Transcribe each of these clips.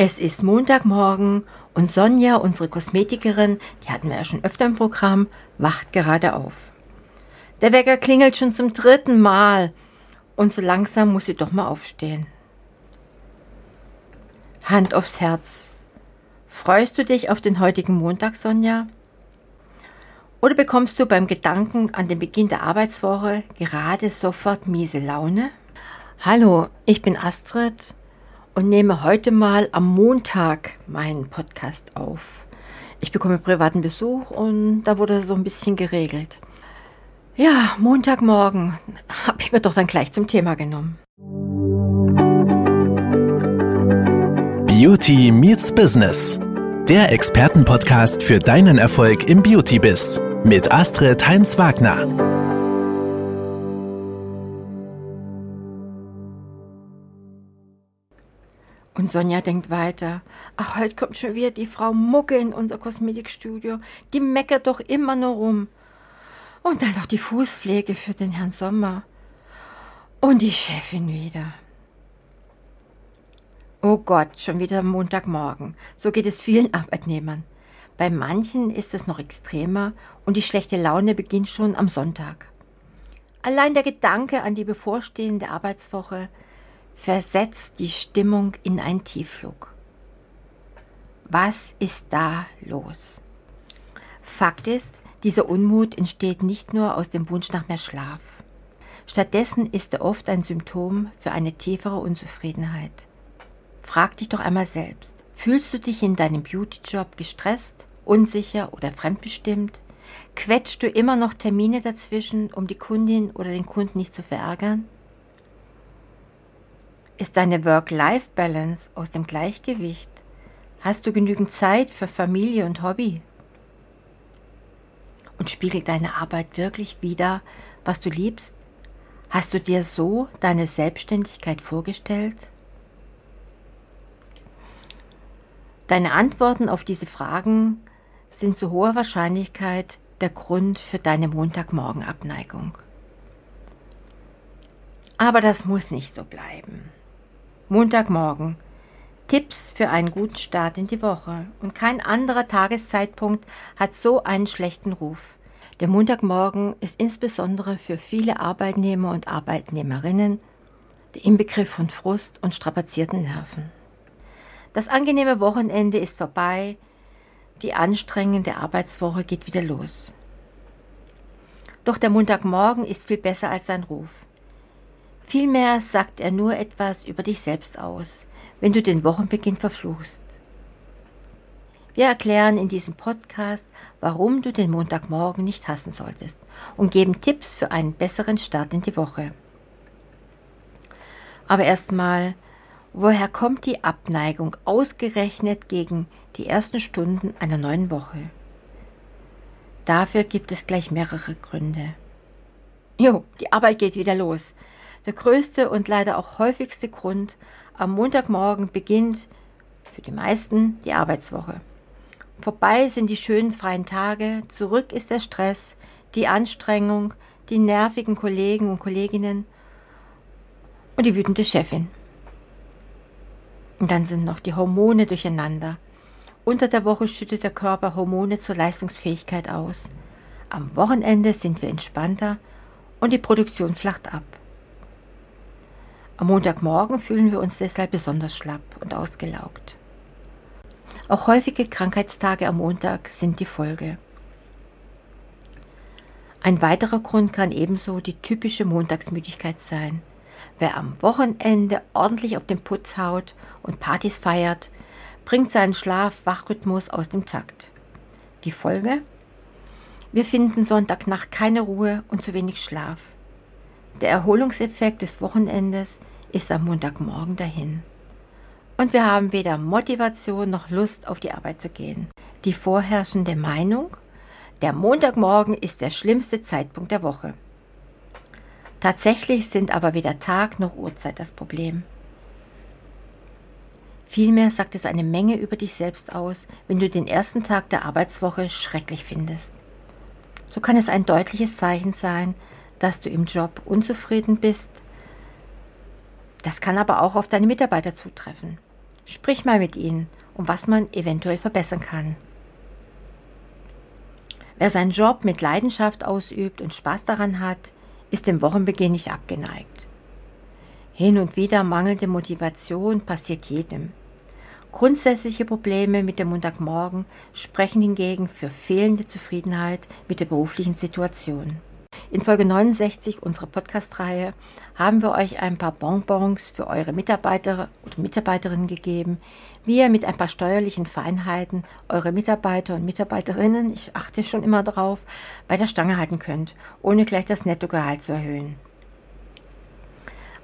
Es ist Montagmorgen und Sonja, unsere Kosmetikerin, die hatten wir ja schon öfter im Programm, wacht gerade auf. Der Wecker klingelt schon zum dritten Mal und so langsam muss sie doch mal aufstehen. Hand aufs Herz. Freust du dich auf den heutigen Montag, Sonja? Oder bekommst du beim Gedanken an den Beginn der Arbeitswoche gerade sofort miese Laune? Hallo, ich bin Astrid und nehme heute mal am Montag meinen Podcast auf. Ich bekomme privaten Besuch und da wurde so ein bisschen geregelt. Ja, Montagmorgen habe ich mir doch dann gleich zum Thema genommen. Beauty meets Business. Der Expertenpodcast für deinen Erfolg im Beauty-Biz mit Astrid Heinz-Wagner. Und Sonja denkt weiter. Ach, heute kommt schon wieder die Frau Mucke in unser Kosmetikstudio. Die meckert doch immer nur rum. Und dann noch die Fußpflege für den Herrn Sommer. Und die Chefin wieder. Oh Gott, schon wieder Montagmorgen. So geht es vielen Arbeitnehmern. Bei manchen ist es noch extremer und die schlechte Laune beginnt schon am Sonntag. Allein der Gedanke an die bevorstehende Arbeitswoche versetzt die Stimmung in einen Tiefflug. Was ist da los? Fakt ist, dieser Unmut entsteht nicht nur aus dem Wunsch nach mehr Schlaf. Stattdessen ist er oft ein Symptom für eine tiefere Unzufriedenheit. Frag dich doch einmal selbst, fühlst du dich in deinem Beautyjob gestresst, unsicher oder fremdbestimmt? Quetschst du immer noch Termine dazwischen, um die Kundin oder den Kunden nicht zu verärgern? Ist deine Work-Life-Balance aus dem Gleichgewicht? Hast du genügend Zeit für Familie und Hobby? Und spiegelt deine Arbeit wirklich wider, was du liebst? Hast du dir so deine Selbstständigkeit vorgestellt? Deine Antworten auf diese Fragen sind zu hoher Wahrscheinlichkeit der Grund für deine Montagmorgenabneigung. Aber das muss nicht so bleiben. Montagmorgen. Tipps für einen guten Start in die Woche. Und kein anderer Tageszeitpunkt hat so einen schlechten Ruf. Der Montagmorgen ist insbesondere für viele Arbeitnehmer und Arbeitnehmerinnen der Inbegriff von Frust und strapazierten Nerven. Das angenehme Wochenende ist vorbei, die anstrengende Arbeitswoche geht wieder los. Doch der Montagmorgen ist viel besser als sein Ruf. Vielmehr sagt er nur etwas über dich selbst aus, wenn du den Wochenbeginn verfluchst. Wir erklären in diesem Podcast, warum du den Montagmorgen nicht hassen solltest und geben Tipps für einen besseren Start in die Woche. Aber erstmal, woher kommt die Abneigung ausgerechnet gegen die ersten Stunden einer neuen Woche? Dafür gibt es gleich mehrere Gründe. Jo, die Arbeit geht wieder los. Der größte und leider auch häufigste Grund am Montagmorgen beginnt für die meisten die Arbeitswoche. Vorbei sind die schönen freien Tage, zurück ist der Stress, die Anstrengung, die nervigen Kollegen und Kolleginnen und die wütende Chefin. Und dann sind noch die Hormone durcheinander. Unter der Woche schüttet der Körper Hormone zur Leistungsfähigkeit aus. Am Wochenende sind wir entspannter und die Produktion flacht ab. Am Montagmorgen fühlen wir uns deshalb besonders schlapp und ausgelaugt. Auch häufige Krankheitstage am Montag sind die Folge. Ein weiterer Grund kann ebenso die typische Montagsmüdigkeit sein. Wer am Wochenende ordentlich auf den Putz haut und Partys feiert, bringt seinen Schlaf-Wachrhythmus aus dem Takt. Die Folge? Wir finden Sonntagnacht keine Ruhe und zu wenig Schlaf. Der Erholungseffekt des Wochenendes ist am Montagmorgen dahin. Und wir haben weder Motivation noch Lust, auf die Arbeit zu gehen. Die vorherrschende Meinung, der Montagmorgen ist der schlimmste Zeitpunkt der Woche. Tatsächlich sind aber weder Tag noch Uhrzeit das Problem. Vielmehr sagt es eine Menge über dich selbst aus, wenn du den ersten Tag der Arbeitswoche schrecklich findest. So kann es ein deutliches Zeichen sein, dass du im Job unzufrieden bist. Das kann aber auch auf deine Mitarbeiter zutreffen. Sprich mal mit ihnen, um was man eventuell verbessern kann. Wer seinen Job mit Leidenschaft ausübt und Spaß daran hat, ist dem Wochenbeginn nicht abgeneigt. Hin und wieder mangelnde Motivation passiert jedem. Grundsätzliche Probleme mit dem Montagmorgen sprechen hingegen für fehlende Zufriedenheit mit der beruflichen Situation. In Folge 69 unserer Podcast-Reihe haben wir euch ein paar Bonbons für eure Mitarbeiter oder Mitarbeiterinnen gegeben, wie ihr mit ein paar steuerlichen Feinheiten eure Mitarbeiter und Mitarbeiterinnen, ich achte schon immer darauf, bei der Stange halten könnt, ohne gleich das Nettogehalt zu erhöhen.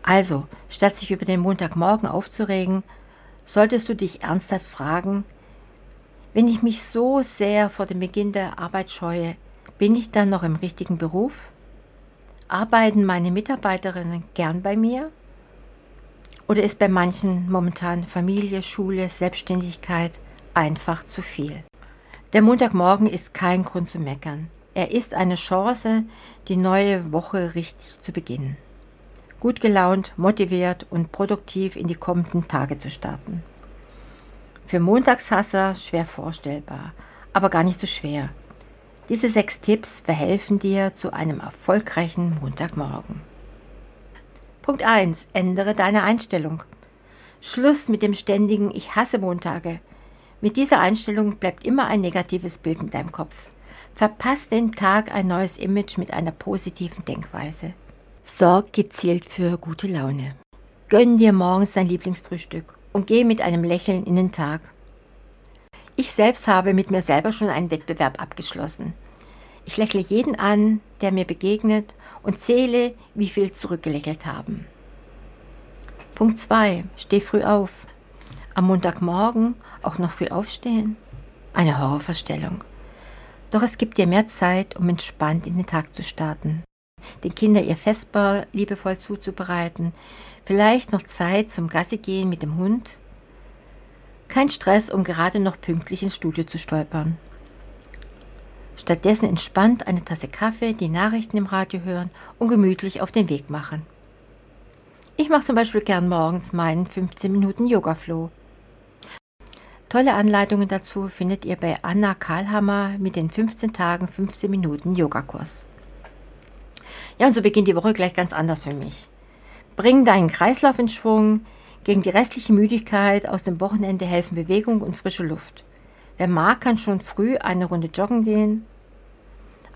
Also, statt sich über den Montagmorgen aufzuregen, solltest du dich ernsthaft fragen, wenn ich mich so sehr vor dem Beginn der Arbeit scheue, bin ich dann noch im richtigen Beruf? Arbeiten meine Mitarbeiterinnen gern bei mir? Oder ist bei manchen momentan Familie, Schule, Selbstständigkeit einfach zu viel? Der Montagmorgen ist kein Grund zu meckern. Er ist eine Chance, die neue Woche richtig zu beginnen gut gelaunt, motiviert und produktiv in die kommenden Tage zu starten. Für Montagshasser schwer vorstellbar, aber gar nicht so schwer. Diese sechs Tipps verhelfen dir zu einem erfolgreichen Montagmorgen. Punkt 1. Ändere deine Einstellung. Schluss mit dem ständigen Ich hasse Montage. Mit dieser Einstellung bleibt immer ein negatives Bild in deinem Kopf. Verpass den Tag ein neues Image mit einer positiven Denkweise. Sorg gezielt für gute Laune. Gönn dir morgens dein Lieblingsfrühstück und geh mit einem Lächeln in den Tag. Ich selbst habe mit mir selber schon einen Wettbewerb abgeschlossen. Ich lächle jeden an, der mir begegnet und zähle, wie viel zurückgelächelt haben. Punkt 2. Steh früh auf. Am Montagmorgen auch noch früh aufstehen? Eine Horrorvorstellung. Doch es gibt dir mehr Zeit, um entspannt in den Tag zu starten den Kindern ihr Vesper liebevoll zuzubereiten, vielleicht noch Zeit zum Gassi gehen mit dem Hund. Kein Stress, um gerade noch pünktlich ins Studio zu stolpern. Stattdessen entspannt eine Tasse Kaffee, die Nachrichten im Radio hören und gemütlich auf den Weg machen. Ich mache zum Beispiel gern morgens meinen 15 Minuten Yoga-Flow. Tolle Anleitungen dazu findet ihr bei Anna Karlhammer mit den 15 Tagen 15 Minuten Yogakurs. Ja, und so beginnt die Woche gleich ganz anders für mich. Bring deinen Kreislauf in Schwung. Gegen die restliche Müdigkeit aus dem Wochenende helfen Bewegung und frische Luft. Wer mag, kann schon früh eine Runde joggen gehen.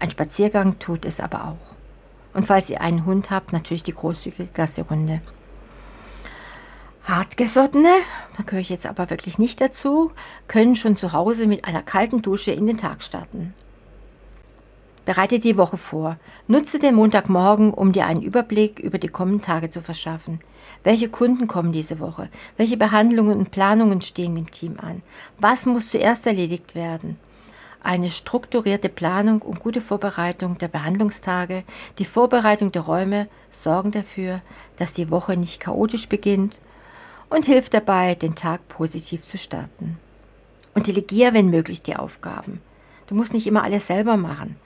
Ein Spaziergang tut es aber auch. Und falls ihr einen Hund habt, natürlich die großzügige Gassi-Runde. Hartgesottene, da gehöre ich jetzt aber wirklich nicht dazu, können schon zu Hause mit einer kalten Dusche in den Tag starten. Bereite die Woche vor. Nutze den Montagmorgen, um dir einen Überblick über die kommenden Tage zu verschaffen. Welche Kunden kommen diese Woche? Welche Behandlungen und Planungen stehen im Team an? Was muss zuerst erledigt werden? Eine strukturierte Planung und gute Vorbereitung der Behandlungstage, die Vorbereitung der Räume sorgen dafür, dass die Woche nicht chaotisch beginnt und hilft dabei, den Tag positiv zu starten. Und delegiere, wenn möglich, die Aufgaben. Du musst nicht immer alles selber machen.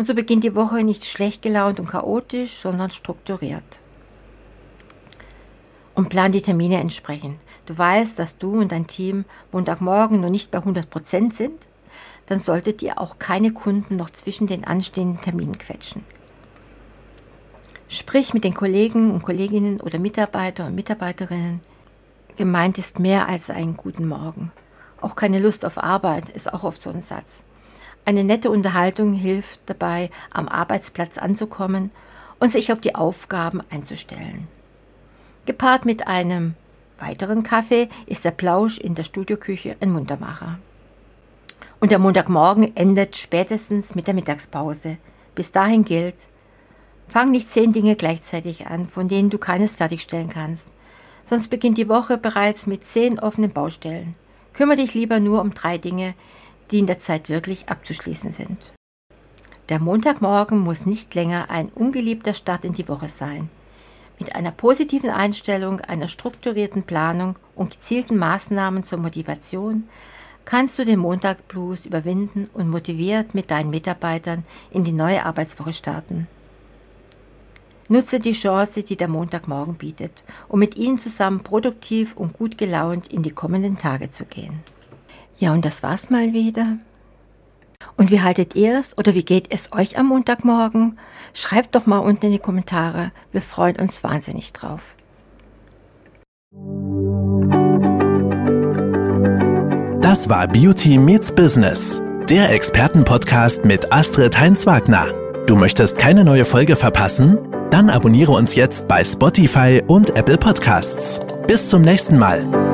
Und so beginnt die Woche nicht schlecht gelaunt und chaotisch, sondern strukturiert. Und plan die Termine entsprechend. Du weißt, dass du und dein Team Montagmorgen noch nicht bei 100 Prozent sind, dann solltet ihr auch keine Kunden noch zwischen den anstehenden Terminen quetschen. Sprich mit den Kollegen und Kolleginnen oder Mitarbeiter und Mitarbeiterinnen. Gemeint ist mehr als einen guten Morgen. Auch keine Lust auf Arbeit ist auch oft so ein Satz. Eine nette Unterhaltung hilft dabei, am Arbeitsplatz anzukommen und sich auf die Aufgaben einzustellen. Gepaart mit einem weiteren Kaffee ist der Plausch in der Studioküche ein Muntermacher. Und der Montagmorgen endet spätestens mit der Mittagspause. Bis dahin gilt, fang nicht zehn Dinge gleichzeitig an, von denen du keines fertigstellen kannst. Sonst beginnt die Woche bereits mit zehn offenen Baustellen. Kümmere dich lieber nur um drei Dinge, die in der Zeit wirklich abzuschließen sind. Der Montagmorgen muss nicht länger ein ungeliebter Start in die Woche sein. Mit einer positiven Einstellung, einer strukturierten Planung und gezielten Maßnahmen zur Motivation kannst du den Montagblues überwinden und motiviert mit deinen Mitarbeitern in die neue Arbeitswoche starten. Nutze die Chance, die der Montagmorgen bietet, um mit Ihnen zusammen produktiv und gut gelaunt in die kommenden Tage zu gehen. Ja, und das war's mal wieder. Und wie haltet ihr es oder wie geht es euch am Montagmorgen? Schreibt doch mal unten in die Kommentare. Wir freuen uns wahnsinnig drauf. Das war Beauty Meets Business, der Expertenpodcast mit Astrid Heinz-Wagner. Du möchtest keine neue Folge verpassen? Dann abonniere uns jetzt bei Spotify und Apple Podcasts. Bis zum nächsten Mal.